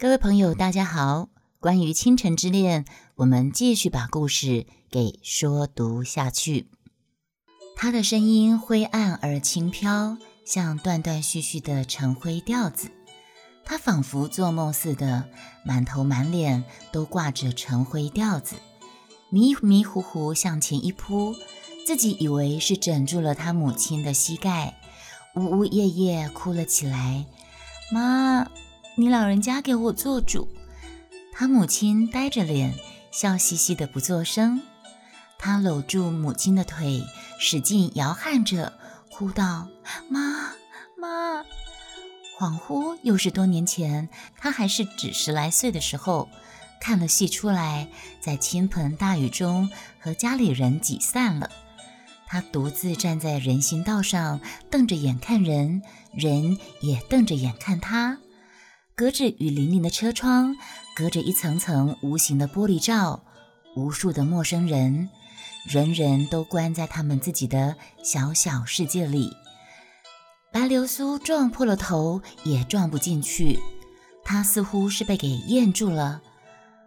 各位朋友，大家好。关于倾城之恋，我们继续把故事给说读下去。他的声音灰暗而轻飘，像断断续续的晨灰调子。他仿佛做梦似的，满头满脸都挂着晨灰调子，迷迷糊糊向前一扑，自己以为是枕住了他母亲的膝盖，呜呜咽咽哭了起来。妈。你老人家给我做主。他母亲呆着脸，笑嘻嘻的不作声。他搂住母亲的腿，使劲摇撼着，哭道：“妈妈！”恍惚又是多年前，他还是只十来岁的时候，看了戏出来，在倾盆大雨中和家里人挤散了。他独自站在人行道上，瞪着眼看人，人也瞪着眼看他。隔着雨淋淋的车窗，隔着一层层无形的玻璃罩，无数的陌生人，人人都关在他们自己的小小世界里。白流苏撞破了头，也撞不进去。他似乎是被给咽住了。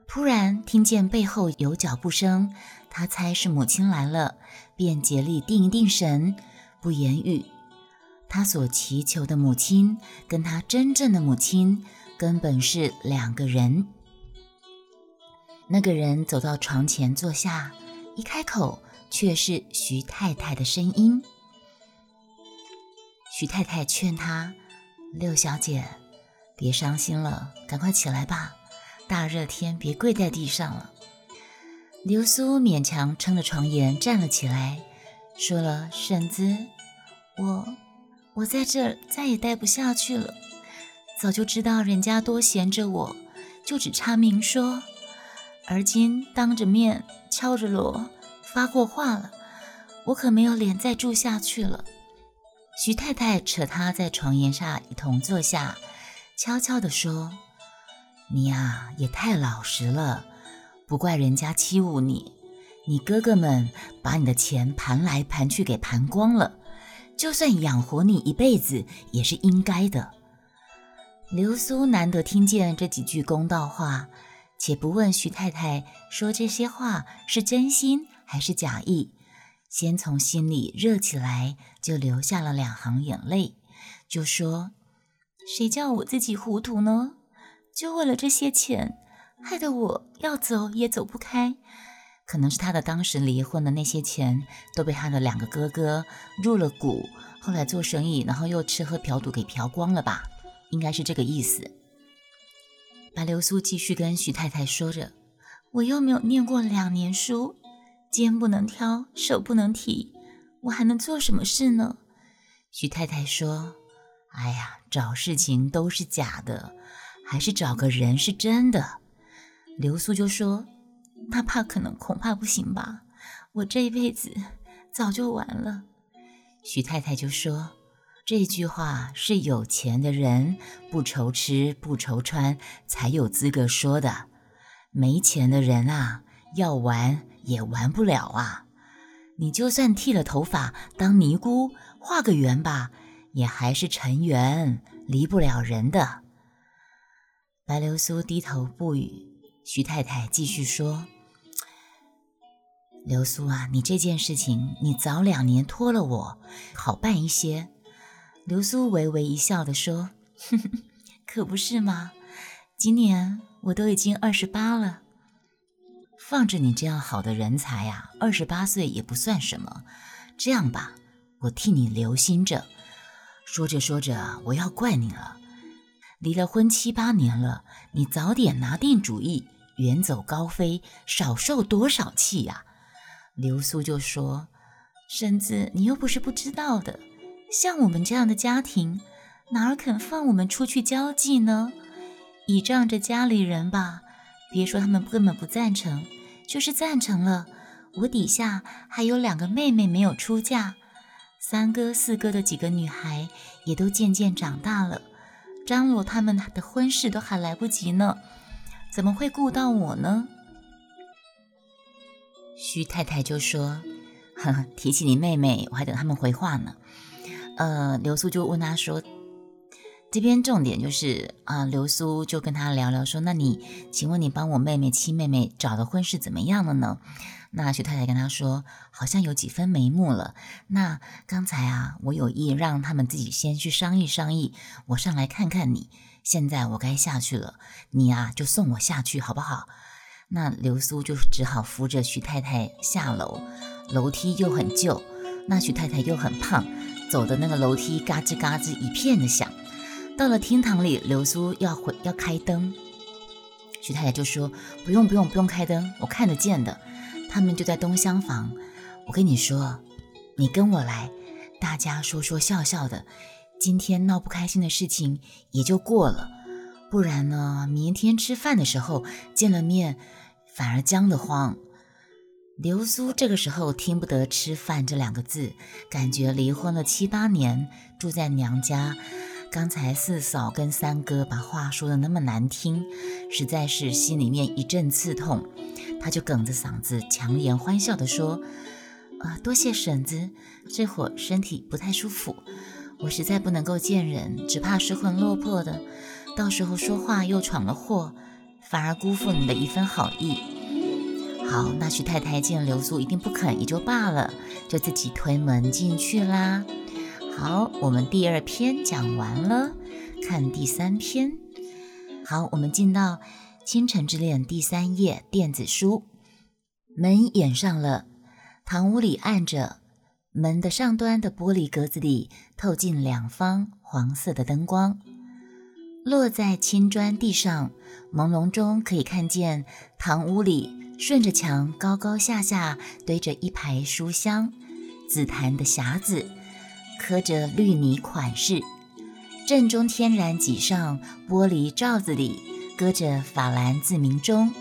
突然听见背后有脚步声，他猜是母亲来了，便竭力定一定神，不言语。他所祈求的母亲，跟他真正的母亲。根本是两个人。那个人走到床前坐下，一开口却是徐太太的声音。徐太太劝他：“六小姐，别伤心了，赶快起来吧。大热天，别跪在地上了。”流苏勉强撑着床沿站了起来，说了：“婶子，我我在这儿再也待不下去了。”早就知道人家多闲着我，就只差明说。而今当着面敲着锣发过话了，我可没有脸再住下去了。徐太太扯他在床沿上一同坐下，悄悄地说：“你呀也太老实了，不怪人家欺侮你。你哥哥们把你的钱盘来盘去给盘光了，就算养活你一辈子也是应该的。”流苏难得听见这几句公道话，且不问徐太太说这些话是真心还是假意，先从心里热起来，就流下了两行眼泪，就说：“谁叫我自己糊涂呢？就为了这些钱，害得我要走也走不开。可能是他的当时离婚的那些钱，都被他的两个哥哥入了股，后来做生意，然后又吃喝嫖赌给嫖光了吧。”应该是这个意思。白流苏继续跟徐太太说着：“我又没有念过两年书，肩不能挑，手不能提，我还能做什么事呢？”徐太太说：“哎呀，找事情都是假的，还是找个人是真的。”流苏就说：“那怕可能恐怕不行吧，我这一辈子早就完了。”徐太太就说。这句话是有钱的人不愁吃不愁穿才有资格说的，没钱的人啊，要玩也玩不了啊！你就算剃了头发当尼姑，画个圆吧，也还是尘缘，离不了人的。白流苏低头不语，徐太太继续说：“流苏啊，你这件事情，你早两年托了我，好办一些。”流苏微微一笑地说：“哼哼，可不是吗？今年我都已经二十八了。放着你这样好的人才呀，二十八岁也不算什么。这样吧，我替你留心着。说着说着，我要怪你了。离了婚七八年了，你早点拿定主意，远走高飞，少受多少气呀！”流苏就说：“婶子，你又不是不知道的。”像我们这样的家庭，哪儿肯放我们出去交际呢？倚仗着家里人吧，别说他们根本不赞成，就是赞成了，我底下还有两个妹妹没有出嫁，三哥四哥的几个女孩也都渐渐长大了，张罗他们的婚事都还来不及呢，怎么会顾到我呢？徐太太就说：“呵呵，提起你妹妹，我还等他们回话呢。”呃，刘苏就问他说：“这边重点就是啊，流苏就跟他聊聊说：“那你，请问你帮我妹妹亲妹妹找的婚事怎么样了呢？”那徐太太跟他说：“好像有几分眉目了。那刚才啊，我有意让他们自己先去商议商议，我上来看看你。现在我该下去了，你啊就送我下去好不好？”那流苏就只好扶着徐太太下楼，楼梯又很旧，那徐太太又很胖，走的那个楼梯嘎吱嘎吱一片的响。到了厅堂里，流苏要回要开灯，徐太太就说：“不用不用不用开灯，我看得见的。”他们就在东厢房。我跟你说，你跟我来，大家说说笑笑的，今天闹不开心的事情也就过了。不然呢，明天吃饭的时候见了面，反而僵得慌。流苏这个时候听不得“吃饭”这两个字，感觉离婚了七八年，住在娘家。刚才四嫂跟三哥把话说的那么难听，实在是心里面一阵刺痛。他就哽着嗓子，强颜欢笑地说：“啊，多谢婶子，这会儿身体不太舒服，我实在不能够见人，只怕失魂落魄的，到时候说话又闯了祸，反而辜负你的一份好意。”好，那徐太太见刘素一定不肯，也就罢了，就自己推门进去啦。好，我们第二篇讲完了，看第三篇。好，我们进到《倾城之恋》第三页电子书。门掩上了，堂屋里暗着，门的上端的玻璃格子里透进两方黄色的灯光，落在青砖地上，朦胧中可以看见堂屋里顺着墙高高下下堆着一排书香、紫檀的匣子。刻着绿泥款式，正中天然脊上玻璃罩子里搁着法兰字铭钟，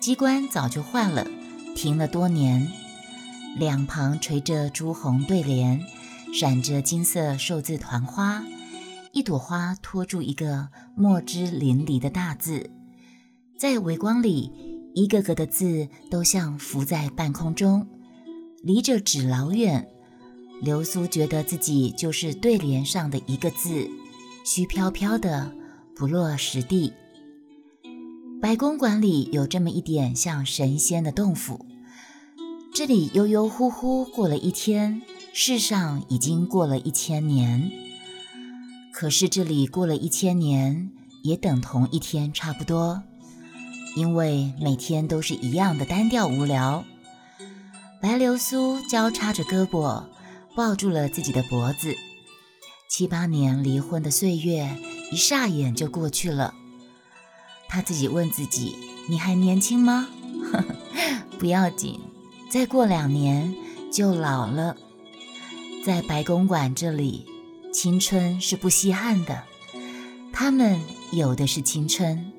机关早就换了，停了多年。两旁垂着朱红对联，闪着金色寿字团花，一朵花托住一个墨汁淋漓的大字，在微光里，一个个的字都像浮在半空中，离着纸老远。流苏觉得自己就是对联上的一个字，虚飘飘的，不落实地。白公馆里有这么一点像神仙的洞府，这里悠悠忽忽过了一天，世上已经过了一千年。可是这里过了一千年，也等同一天差不多，因为每天都是一样的单调无聊。白流苏交叉着胳膊。抱住了自己的脖子，七八年离婚的岁月一霎眼就过去了。他自己问自己：“你还年轻吗？” 不要紧，再过两年就老了。在白公馆这里，青春是不稀罕的。他们有的是青春，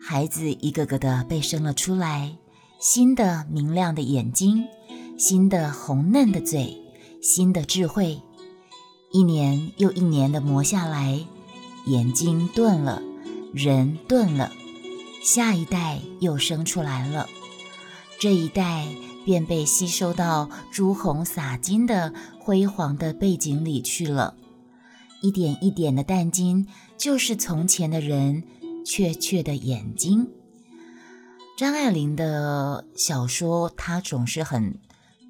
孩子一个个的被生了出来，新的明亮的眼睛，新的红嫩的嘴。新的智慧，一年又一年的磨下来，眼睛钝了，人钝了，下一代又生出来了，这一代便被吸收到朱红洒金的辉煌的背景里去了，一点一点的淡金，就是从前的人确确的眼睛。张爱玲的小说，她总是很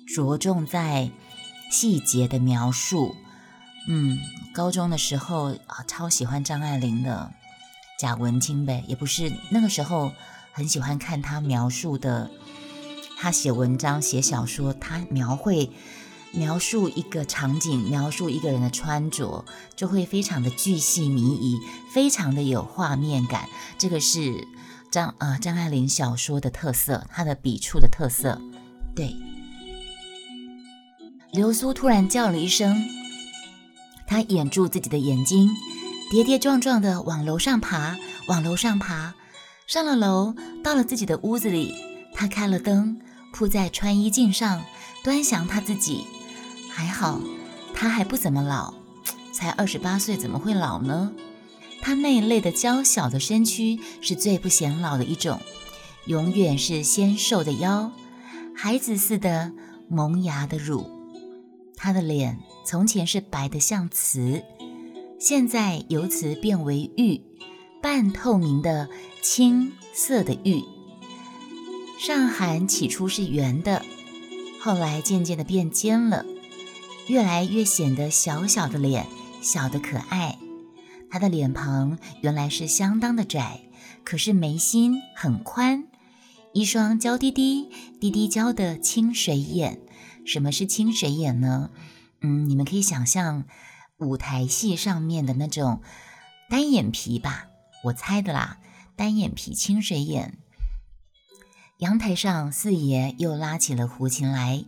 着重在。细节的描述，嗯，高中的时候啊，超喜欢张爱玲的贾文清呗，也不是那个时候很喜欢看她描述的，她写文章写小说，她描绘描述一个场景，描述一个人的穿着，就会非常的巨细靡遗，非常的有画面感。这个是张呃张爱玲小说的特色，她的笔触的特色，对。流苏突然叫了一声，他掩住自己的眼睛，跌跌撞撞地往楼上爬，往楼上爬。上了楼，到了自己的屋子里，他开了灯，铺在穿衣镜上，端详他自己。还好，他还不怎么老，才二十八岁，怎么会老呢？他那一类的娇小的身躯是最不显老的一种，永远是纤瘦的腰，孩子似的萌芽的乳。他的脸从前是白的像瓷，现在由此变为玉，半透明的青色的玉。上寒起初是圆的，后来渐渐的变尖了，越来越显得小小的脸，小的可爱。他的脸庞原来是相当的窄，可是眉心很宽，一双娇滴滴、滴滴娇的清水眼。什么是清水眼呢？嗯，你们可以想象舞台戏上面的那种单眼皮吧，我猜的啦，单眼皮清水眼。阳台上，四爷又拉起了胡琴来，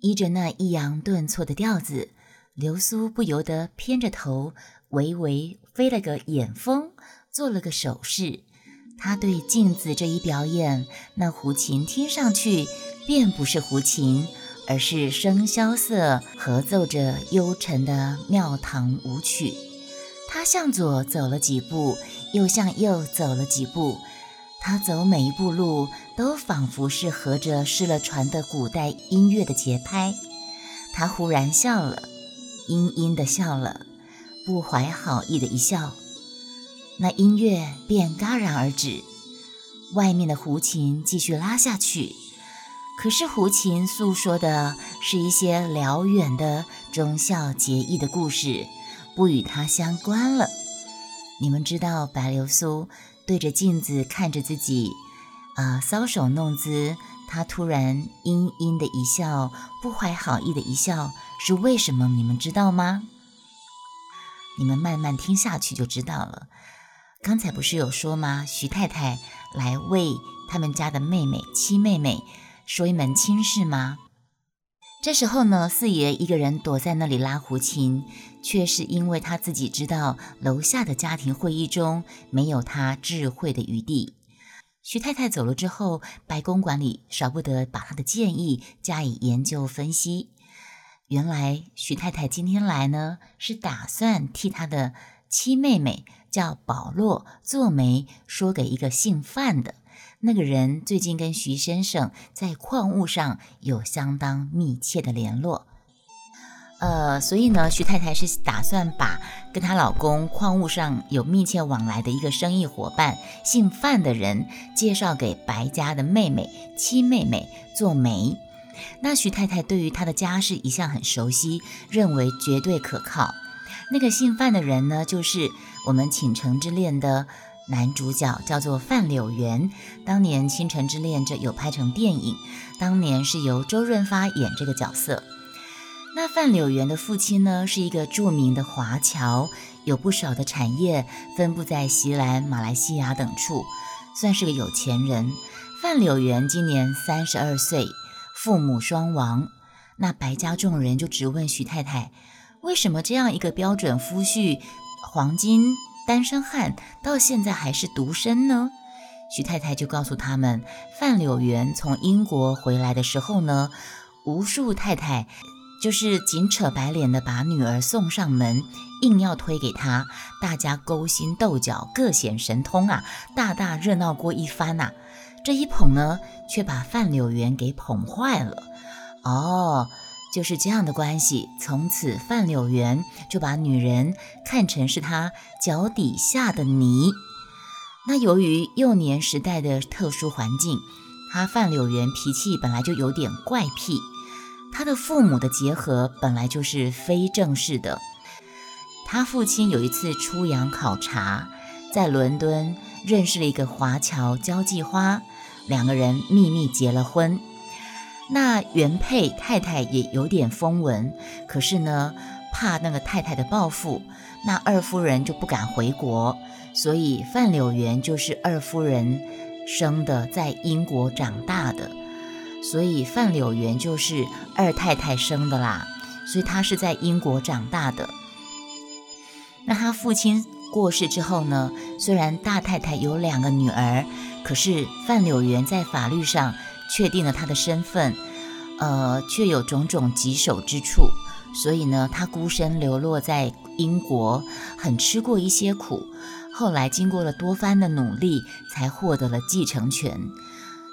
依着那抑扬顿挫的调子，流苏不由得偏着头，微微飞了个眼风，做了个手势。他对镜子这一表演，那胡琴听上去便不是胡琴。而是笙箫瑟合奏着幽沉的庙堂舞曲，他向左走了几步，又向右走了几步，他走每一步路都仿佛是合着失了传的古代音乐的节拍。他忽然笑了，阴阴的笑了，不怀好意的一笑，那音乐便戛然而止，外面的胡琴继续拉下去。可是胡琴诉说的是一些辽远的忠孝节义的故事，不与他相关了。你们知道白流苏对着镜子看着自己，啊，搔首弄姿，他突然阴阴的一笑，不怀好意的一笑，是为什么？你们知道吗？你们慢慢听下去就知道了。刚才不是有说吗？徐太太来为他们家的妹妹七妹妹。说一门亲事吗？这时候呢，四爷一个人躲在那里拉胡琴，却是因为他自己知道楼下的家庭会议中没有他智慧的余地。徐太太走了之后，白公馆里少不得把他的建议加以研究分析。原来徐太太今天来呢，是打算替她的七妹妹叫保罗做媒，说给一个姓范的。那个人最近跟徐先生在矿物上有相当密切的联络，呃，所以呢，徐太太是打算把跟她老公矿物上有密切往来的一个生意伙伴，姓范的人介绍给白家的妹妹七妹妹做媒。那徐太太对于他的家世一向很熟悉，认为绝对可靠。那个姓范的人呢，就是我们《倾城之恋》的。男主角叫做范柳原，当年《倾城之恋》这有拍成电影，当年是由周润发演这个角色。那范柳原的父亲呢，是一个著名的华侨，有不少的产业分布在西兰、马来西亚等处，算是个有钱人。范柳原今年三十二岁，父母双亡。那白家众人就直问徐太太，为什么这样一个标准夫婿，黄金？单身汉到现在还是独身呢。徐太太就告诉他们，范柳原从英国回来的时候呢，无数太太就是紧扯白脸的把女儿送上门，硬要推给他，大家勾心斗角，各显神通啊，大大热闹过一番呐。这一捧呢，却把范柳原给捧坏了。哦。就是这样的关系，从此范柳园就把女人看成是他脚底下的泥。那由于幼年时代的特殊环境，他范柳园脾气本来就有点怪癖。他的父母的结合本来就是非正式的。他父亲有一次出洋考察，在伦敦认识了一个华侨交际花，两个人秘密结了婚。那原配太太也有点风闻，可是呢，怕那个太太的报复，那二夫人就不敢回国，所以范柳原就是二夫人生的，在英国长大的，所以范柳原就是二太太生的啦，所以他是在英国长大的。那他父亲过世之后呢，虽然大太太有两个女儿，可是范柳原在法律上。确定了他的身份，呃，却有种种棘手之处，所以呢，他孤身流落在英国，很吃过一些苦。后来经过了多番的努力，才获得了继承权。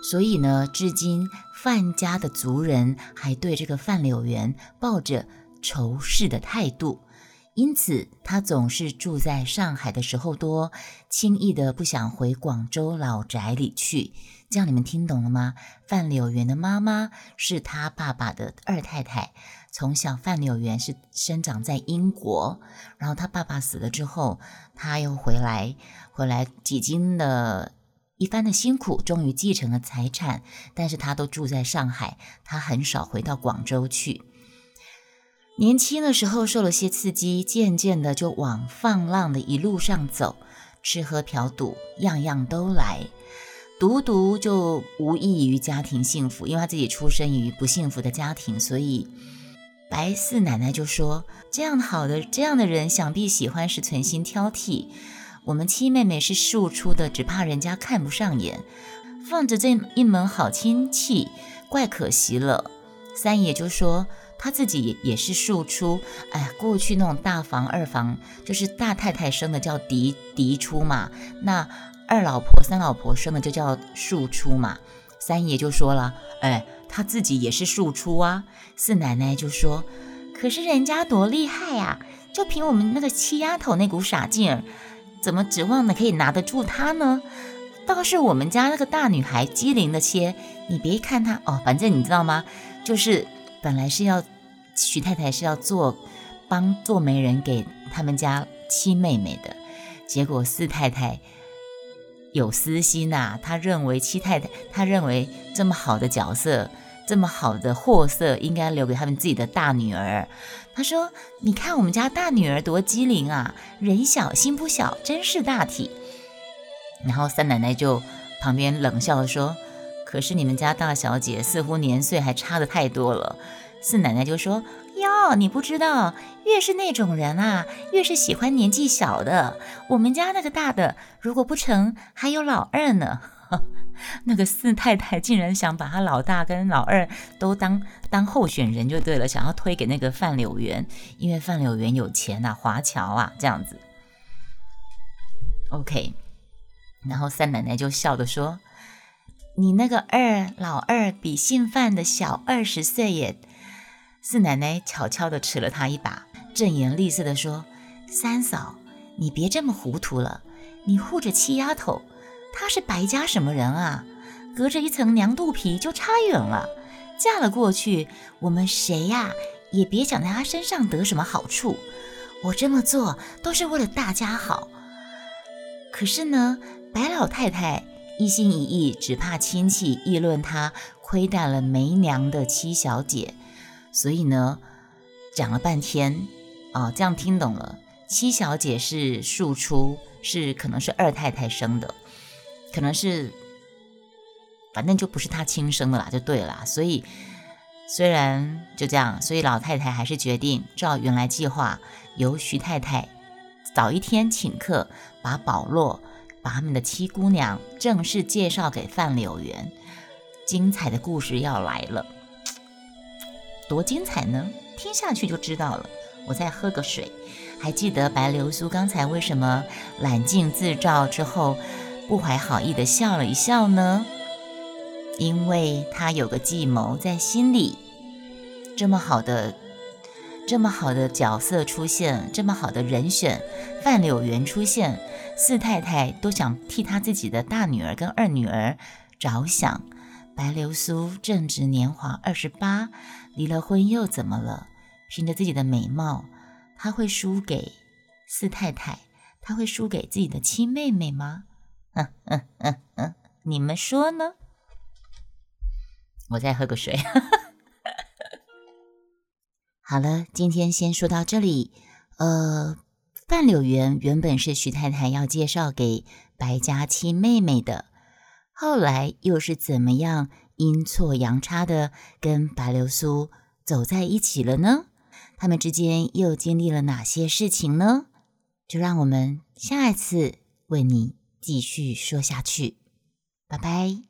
所以呢，至今范家的族人还对这个范柳原抱着仇视的态度，因此他总是住在上海的时候多，轻易的不想回广州老宅里去。这样你们听懂了吗？范柳园的妈妈是他爸爸的二太太，从小范柳园是生长在英国，然后他爸爸死了之后，他又回来，回来几经了一番的辛苦，终于继承了财产，但是他都住在上海，他很少回到广州去。年轻的时候受了些刺激，渐渐的就往放浪的一路上走，吃喝嫖赌样样都来。独独就无异于家庭幸福，因为他自己出生于不幸福的家庭，所以白四奶奶就说：“这样好的这样的人，想必喜欢是存心挑剔。我们七妹妹是庶出的，只怕人家看不上眼，放着这一门好亲戚，怪可惜了。”三爷就说：“他自己也是庶出，哎，过去那种大房二房，就是大太太生的叫嫡嫡出嘛，那。”二老婆、三老婆生的就叫庶出嘛。三爷就说了：“哎，他自己也是庶出啊。”四奶奶就说：“可是人家多厉害呀！就凭我们那个七丫头那股傻劲儿，怎么指望的可以拿得住他呢？倒是我们家那个大女孩机灵的些。你别看她哦，反正你知道吗？就是本来是要徐太太是要做帮做媒人给他们家七妹妹的，结果四太太。”有私心呐，她认为七太太，她认为这么好的角色，这么好的货色，应该留给他们自己的大女儿。她说：“你看我们家大女儿多机灵啊，人小心不小，真是大体。”然后三奶奶就旁边冷笑说：“可是你们家大小姐似乎年岁还差的太多了。”四奶奶就说。哟，你不知道，越是那种人啊，越是喜欢年纪小的。我们家那个大的，如果不成，还有老二呢。那个四太太竟然想把他老大跟老二都当当候选人就对了，想要推给那个范柳园，因为范柳园有钱呐，华侨啊，这样子。OK，然后三奶奶就笑着说：“你那个二老二比姓范的小二十岁耶。”四奶奶悄悄地扯了他一把，正言厉色地说：“三嫂，你别这么糊涂了。你护着七丫头，她是白家什么人啊？隔着一层娘肚皮就差远了。嫁了过去，我们谁呀也别想在她身上得什么好处。我这么做都是为了大家好。可是呢，白老太太一心一意，只怕亲戚议论他亏待了没娘的七小姐。”所以呢，讲了半天，哦，这样听懂了。七小姐是庶出，是可能是二太太生的，可能是，反正就不是她亲生的啦，就对了。所以虽然就这样，所以老太太还是决定照原来计划，由徐太太早一天请客，把宝洛，把他们的七姑娘正式介绍给范柳园。精彩的故事要来了。多精彩呢！听下去就知道了。我再喝个水。还记得白流苏刚才为什么揽镜自照之后不怀好意的笑了一笑呢？因为他有个计谋在心里。这么好的、这么好的角色出现，这么好的人选范柳园出现，四太太都想替她自己的大女儿跟二女儿着想。白流苏正值年华二十八。离了婚又怎么了？凭着自己的美貌，她会输给四太太？她会输给自己的亲妹妹吗？嗯嗯嗯嗯，你们说呢？我再喝个水。好了，今天先说到这里。呃，范柳园原本是徐太太要介绍给白家亲妹妹的，后来又是怎么样？阴错阳差的跟白流苏走在一起了呢？他们之间又经历了哪些事情呢？就让我们下一次为你继续说下去。拜拜。